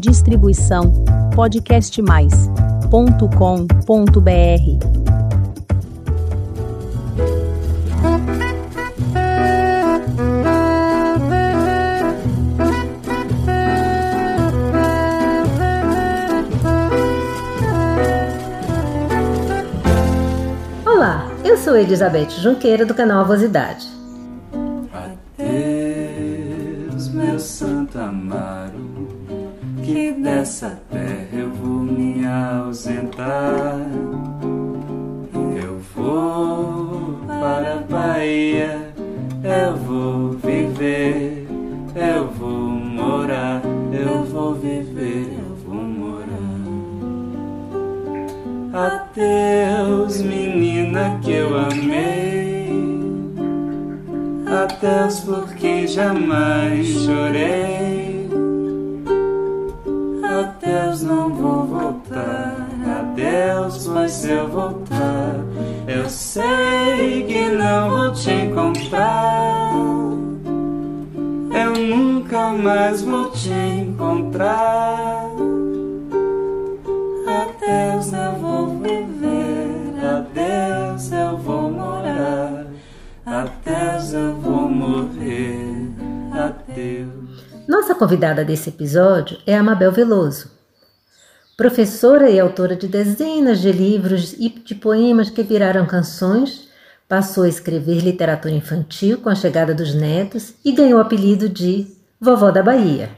Distribuição podcastmais.com.br. Olá, eu sou Elizabeth Junqueira do canal Avosidade. Adeus, meu santo Amaro, que dessa terra eu vou me ausentar. Eu vou para a Bahia, eu vou viver, eu vou morar, eu vou viver, eu vou morar. Adeus, menina que eu amei. Adeus, porque jamais chorei. Se eu voltar, eu sei que não vou te encontrar. Eu nunca mais vou te encontrar. Adeus, eu vou viver. Adeus, eu vou morar. Adeus, eu vou morrer. Adeus. Nossa convidada desse episódio é a Mabel Veloso, professora e autora de dezenas de livros e de poemas que viraram canções. Passou a escrever literatura infantil com a chegada dos netos e ganhou o apelido de Vovó da Bahia.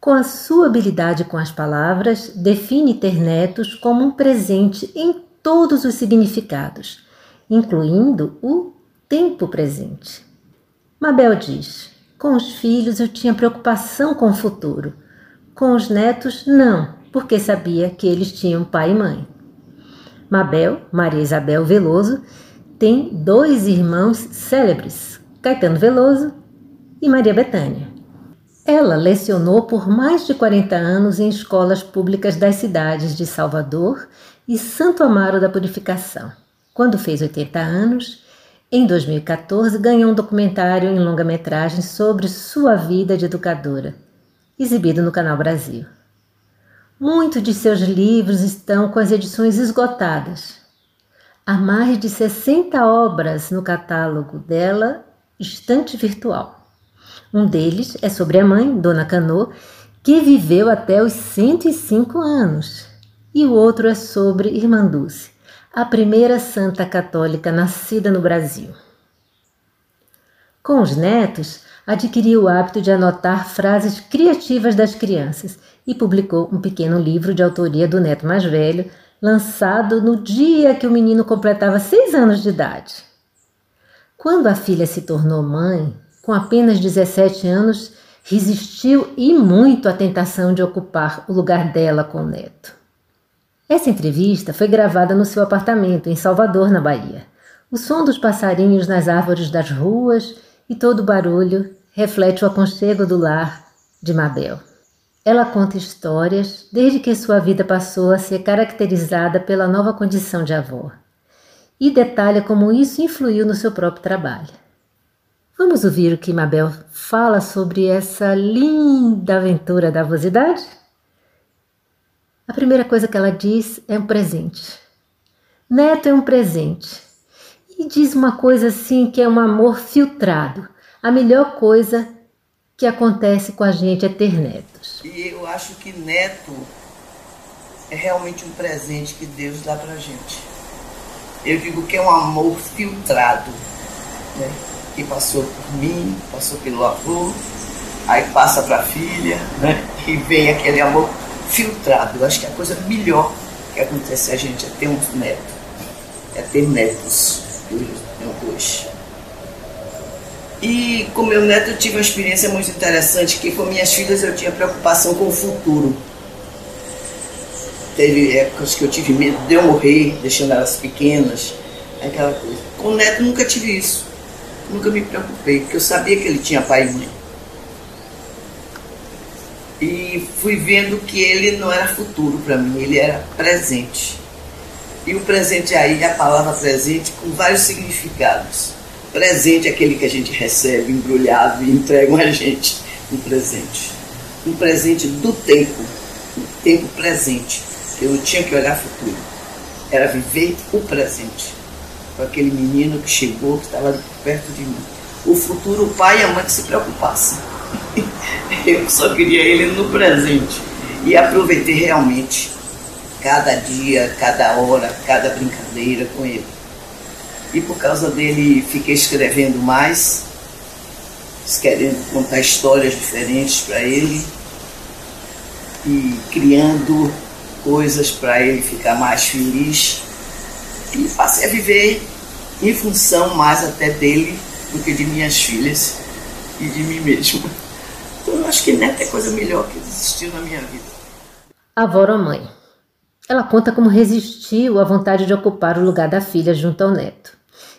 Com a sua habilidade com as palavras, define ter netos como um presente em todos os significados, incluindo o tempo presente. Mabel diz: com os filhos eu tinha preocupação com o futuro. Com os netos, não, porque sabia que eles tinham pai e mãe. Mabel, Maria Isabel Veloso, tem dois irmãos célebres, Caetano Veloso e Maria Bethânia. Ela lecionou por mais de 40 anos em escolas públicas das cidades de Salvador e Santo Amaro da Purificação. Quando fez 80 anos, em 2014, ganhou um documentário em longa-metragem sobre sua vida de educadora, exibido no Canal Brasil. Muitos de seus livros estão com as edições esgotadas. Há mais de 60 obras no catálogo dela, Estante Virtual. Um deles é sobre a mãe, Dona Canô, que viveu até os 105 anos. E o outro é sobre Irmã Dulce, a primeira santa católica nascida no Brasil. Com os netos, adquiriu o hábito de anotar frases criativas das crianças e publicou um pequeno livro de autoria do neto mais velho, lançado no dia que o menino completava seis anos de idade. Quando a filha se tornou mãe, com apenas 17 anos, resistiu e muito à tentação de ocupar o lugar dela com o neto. Essa entrevista foi gravada no seu apartamento em Salvador, na Bahia. O som dos passarinhos nas árvores das ruas e todo barulho reflete o aconchego do lar de Mabel. Ela conta histórias desde que sua vida passou a ser caracterizada pela nova condição de avó e detalha como isso influiu no seu próprio trabalho. Vamos ouvir o que Mabel fala sobre essa linda aventura da avosidade? A primeira coisa que ela diz é um presente. Neto é um presente. E diz uma coisa assim que é um amor filtrado. A melhor coisa que acontece com a gente é ter netos. E eu acho que neto é realmente um presente que Deus dá pra gente. Eu digo que é um amor filtrado, né? Que passou por mim, passou pelo avô, aí passa para a filha, né? E vem aquele amor filtrado. Eu acho que a coisa melhor que acontece a gente é ter um neto, é ter netos. Dois. E com meu neto eu tive uma experiência muito interessante, que com minhas filhas eu tinha preocupação com o futuro. Teve épocas que eu tive medo de eu morrer, deixando elas pequenas, aquela coisa. Com o neto nunca tive isso. Nunca me preocupei, porque eu sabia que ele tinha pai e mãe. E fui vendo que ele não era futuro para mim, ele era presente. E o presente aí, a palavra presente, com vários significados. Presente é aquele que a gente recebe embrulhado e entregam a gente um presente. Um presente do tempo. o tempo presente. Eu não tinha que olhar futuro. Era viver o presente. Com aquele menino que chegou, que estava perto de mim. O futuro, o pai e a mãe que se preocupassem. Eu só queria ele no presente. E aproveitei realmente cada dia, cada hora, cada brincadeira com ele. E por causa dele fiquei escrevendo mais, querendo contar histórias diferentes para ele e criando coisas para ele ficar mais feliz. E passei a viver em função mais até dele do que de minhas filhas e de mim mesmo. Então eu acho que neto é coisa melhor que existiu na minha vida. Avó ou mãe? Ela conta como resistiu à vontade de ocupar o lugar da filha junto ao neto.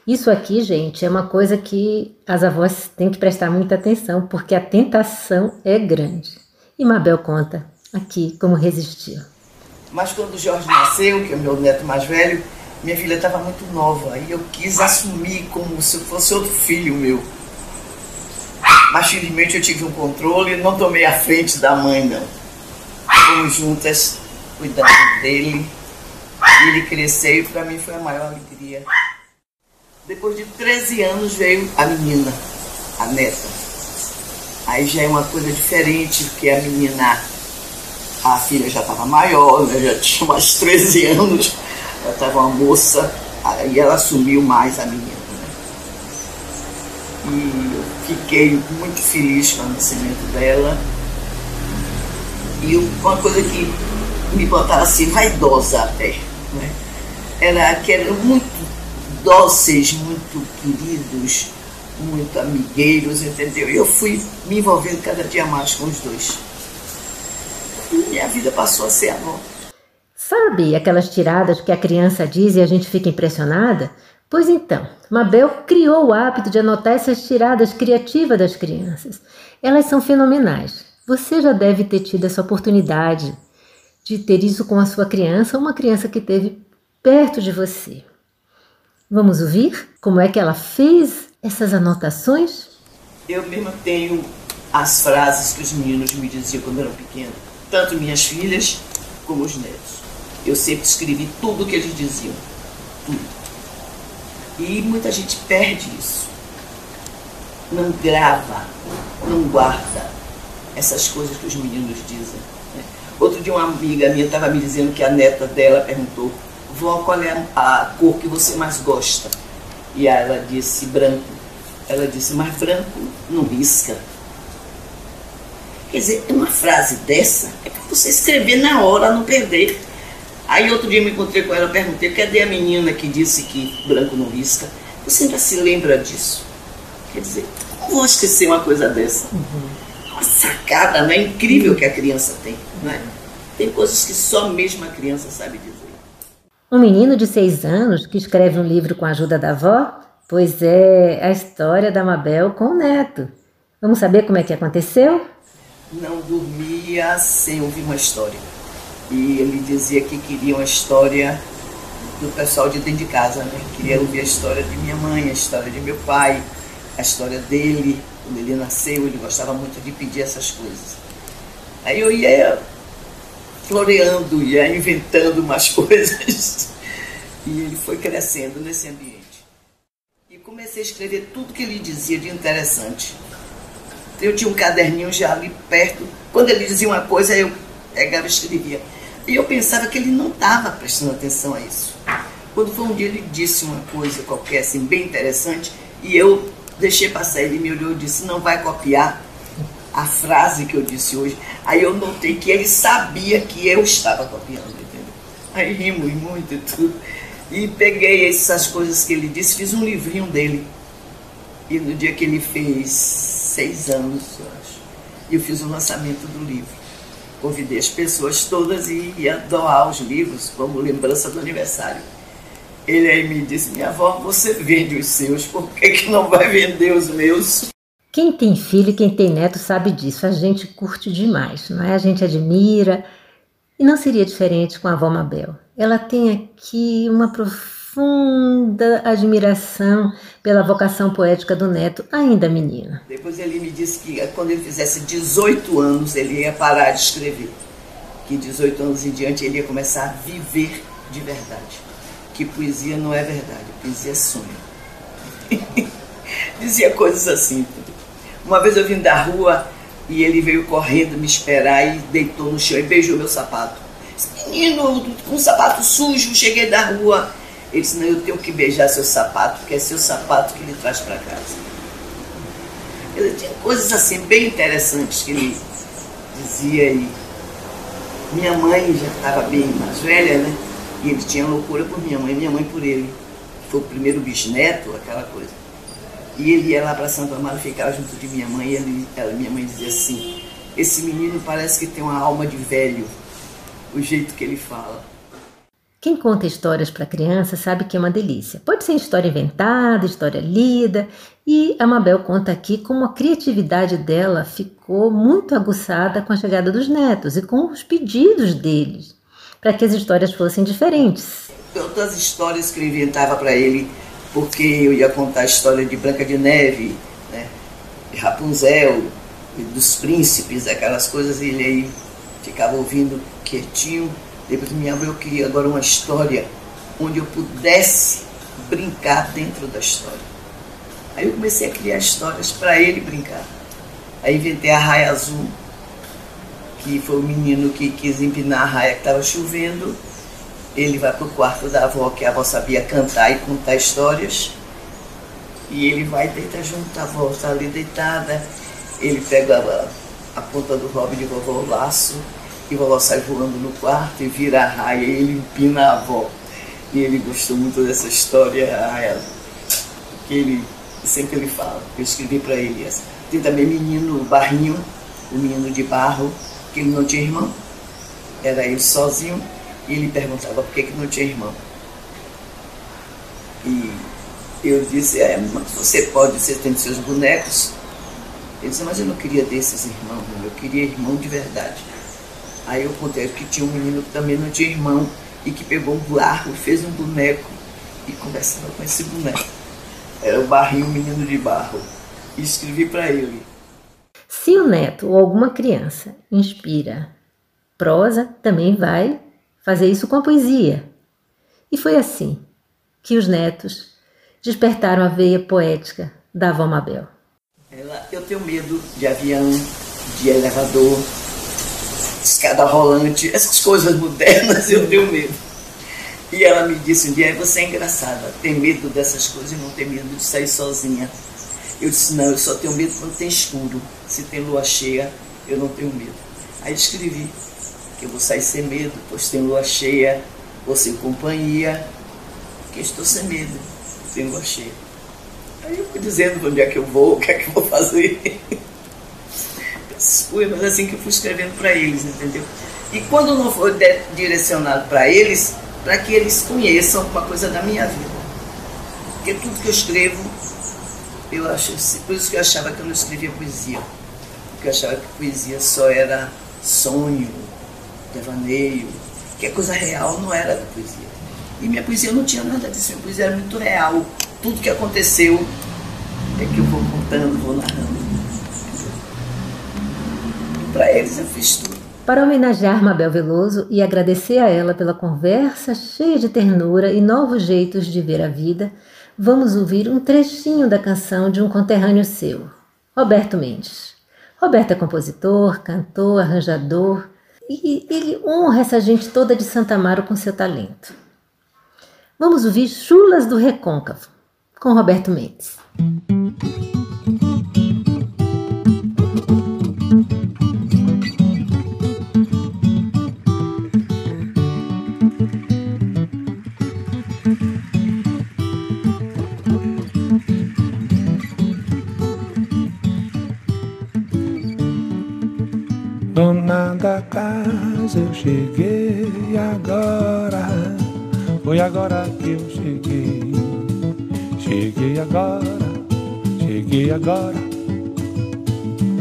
Isso aqui, gente, é uma coisa que as avós têm que prestar muita atenção, porque a tentação é grande. E Mabel conta aqui como resistiu. Mas quando o Jorge nasceu, que é o meu neto mais velho, minha filha estava muito nova e eu quis assumir como se fosse outro filho meu. Mas felizmente eu tive um controle e não tomei a frente da mãe, não. Fomos juntas cuidando dele. E ele cresceu e para mim foi a maior alegria. Depois de 13 anos veio a menina, a neta. Aí já é uma coisa diferente, porque a menina, a filha já estava maior, né? já tinha mais 13 anos, ela estava uma moça, aí ela assumiu mais a menina. Né? E eu fiquei muito feliz com o nascimento dela. E uma coisa que me botava assim, vaidosa até, né? era que eram muito dóceis, muito queridos, muito amigueiros, entendeu? E eu fui me envolvendo cada dia mais com os dois. E minha vida passou a ser avó. Sabe aquelas tiradas que a criança diz e a gente fica impressionada? Pois então, Mabel criou o hábito de anotar essas tiradas criativas das crianças. Elas são fenomenais. Você já deve ter tido essa oportunidade de ter isso com a sua criança uma criança que teve perto de você. Vamos ouvir como é que ela fez essas anotações? Eu mesma tenho as frases que os meninos me diziam quando eram pequenos, tanto minhas filhas como os netos. Eu sempre escrevi tudo o que eles diziam, tudo. E muita gente perde isso. Não grava, não guarda essas coisas que os meninos dizem. Outro dia uma amiga minha estava me dizendo que a neta dela perguntou, vó, qual é a cor que você mais gosta? E ela disse branco. Ela disse, mas branco não risca. Quer dizer, uma frase dessa é para você escrever na hora, não perder. Aí outro dia me encontrei com ela, perguntei, cadê a menina que disse que branco não risca? Você ainda se lembra disso? Quer dizer, não vou esquecer uma coisa dessa. Uhum uma sacada né, incrível que a criança tem. Né? Tem coisas que só mesmo a criança sabe dizer. Um menino de seis anos que escreve um livro com a ajuda da avó, pois é a história da Mabel com o neto. Vamos saber como é que aconteceu? Não dormia sem ouvir uma história. E ele dizia que queria uma história do pessoal de dentro de casa, né? Queria ouvir a história de minha mãe, a história de meu pai, a história dele, quando ele nasceu, ele gostava muito de pedir essas coisas. Aí eu ia floreando, ia inventando umas coisas. E ele foi crescendo nesse ambiente. E comecei a escrever tudo que ele dizia de interessante. Eu tinha um caderninho já ali perto. Quando ele dizia uma coisa, eu pegava e escrevia. E eu pensava que ele não estava prestando atenção a isso. Quando foi um dia ele disse uma coisa qualquer, assim, bem interessante, e eu deixei passar, ele me olhou e disse, não vai copiar a frase que eu disse hoje. Aí eu notei que ele sabia que eu estava copiando, entendeu? Aí rimos muito e tudo. E peguei essas coisas que ele disse, fiz um livrinho dele. E no dia que ele fez seis anos, eu acho, eu fiz o lançamento do livro. Convidei as pessoas todas e ia doar os livros como lembrança do aniversário. Ele aí me disse, minha avó, você vende os seus, por que, que não vai vender os meus? Quem tem filho quem tem neto sabe disso. A gente curte demais, não é? A gente admira. E não seria diferente com a avó Mabel. Ela tem aqui uma profunda admiração pela vocação poética do neto, ainda menino. Depois ele me disse que quando ele fizesse 18 anos ele ia parar de escrever. que 18 anos em diante ele ia começar a viver de verdade. Que poesia não é verdade, poesia é sonho. Dizia coisas assim. Uma vez eu vim da rua e ele veio correndo me esperar e deitou no chão e beijou meu sapato. Menino, com um sapato sujo, cheguei da rua. Ele disse, não, eu tenho que beijar seu sapato, porque é seu sapato que ele traz para casa. Ele tinha coisas assim bem interessantes que ele dizia aí. Minha mãe já estava bem mais velha, né? E ele tinha loucura por minha mãe, minha mãe por ele. Foi o primeiro bisneto, aquela coisa. E ele ia lá para Santo Amaro ficar junto de minha mãe. E ele, ela, minha mãe dizia assim: Esse menino parece que tem uma alma de velho, o jeito que ele fala. Quem conta histórias para criança sabe que é uma delícia. Pode ser história inventada, história lida, e a Mabel conta aqui como a criatividade dela ficou muito aguçada com a chegada dos netos e com os pedidos deles, para que as histórias fossem diferentes. Tantas histórias que eu inventava para ele, porque eu ia contar a história de Branca de Neve, né, de Rapunzel, dos príncipes, aquelas coisas, e ele aí ficava ouvindo quietinho depois minha mãe, eu queria agora uma história onde eu pudesse brincar dentro da história. Aí eu comecei a criar histórias para ele brincar. Aí inventei a raia azul, que foi o menino que quis empinar a raia que estava chovendo. Ele vai para o quarto da avó, que a avó sabia cantar e contar histórias. E ele vai deitar junto, a avó está ali deitada. Ele pega a, a ponta do hobby de vovó, o laço, e vovó sai voando no quarto e vira a raia e ele empina a avó. E ele gostou muito dessa história, a ela. Que ele sempre ele fala, eu escrevi para ele essa. Tem também menino barrinho, o menino de barro, que ele não tinha irmão. Era ele sozinho e ele perguntava por que, que não tinha irmão. E eu disse, é, mas você pode, você tem seus bonecos. Ele disse, mas eu não queria desses irmãos, eu queria irmão de verdade. Aí eu contei que tinha um menino que também não tinha irmão e que pegou um barro, fez um boneco e conversava com esse boneco. Era o barrinho menino de barro. E escrevi para ele. Se o neto ou alguma criança inspira prosa, também vai fazer isso com a poesia. E foi assim que os netos despertaram a veia poética da avó Mabel. Ela, eu tenho medo de avião, de elevador, escada rolante, essas coisas modernas, eu tenho medo. E ela me disse um dia, você é engraçada, tem medo dessas coisas e não tem medo de sair sozinha. Eu disse, não, eu só tenho medo quando tem escuro. Se tem lua cheia, eu não tenho medo. Aí escrevi que eu vou sair sem medo, pois tem lua cheia, vou sem companhia, que estou sem medo, tem lua cheia. Aí eu fui dizendo onde é que eu vou, o que é que eu vou fazer. poemas assim que eu fui escrevendo para eles, entendeu? E quando não for direcionado para eles, para que eles conheçam uma coisa da minha vida. Porque tudo que eu escrevo, eu acho, por isso que eu achava que eu não escrevia poesia. Porque eu achava que poesia só era sonho, devaneio, que a coisa real não era da poesia. E minha poesia não tinha nada disso, minha poesia era muito real. Tudo que aconteceu é que eu vou contando, vou narrando para eles eu fiz tudo. Para homenagear Mabel Veloso e agradecer a ela pela conversa cheia de ternura e novos jeitos de ver a vida, vamos ouvir um trechinho da canção de um conterrâneo seu, Roberto Mendes. Roberto é compositor, cantor, arranjador e ele honra essa gente toda de Santa Amaro com seu talento. Vamos ouvir Chulas do Recôncavo, com Roberto Mendes. Eu cheguei. Cheguei agora, cheguei agora.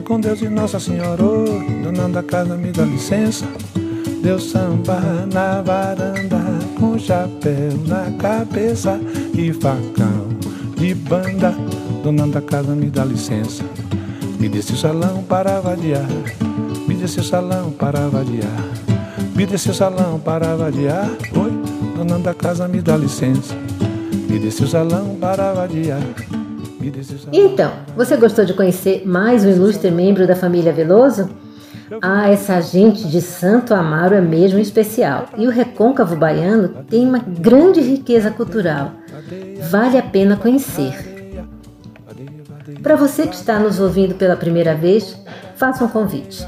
Com Deus e Nossa Senhora, oh, dona da casa, me dá licença. Deu samba na varanda, com chapéu na cabeça e facão de banda. Dona da casa, me dá licença. Me desse o salão para vadiar me desse o salão para vadiar. Me desce o salão para vadiar. Oi, dona da casa, me dá licença. Me salão para vadiar. Então, você gostou de conhecer mais um ilustre membro da família Veloso? Ah, essa gente de Santo Amaro é mesmo especial. E o recôncavo baiano tem uma grande riqueza cultural. Vale a pena conhecer. Para você que está nos ouvindo pela primeira vez, faça um convite.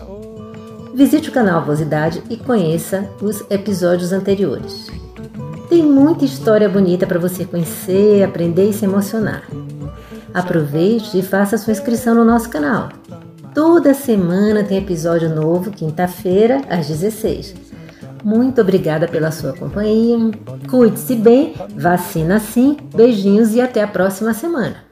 Visite o canal Vosidade e conheça os episódios anteriores. Tem muita história bonita para você conhecer, aprender e se emocionar. Aproveite e faça sua inscrição no nosso canal. Toda semana tem episódio novo, quinta-feira, às 16. Muito obrigada pela sua companhia. Cuide-se bem, vacina sim, beijinhos e até a próxima semana.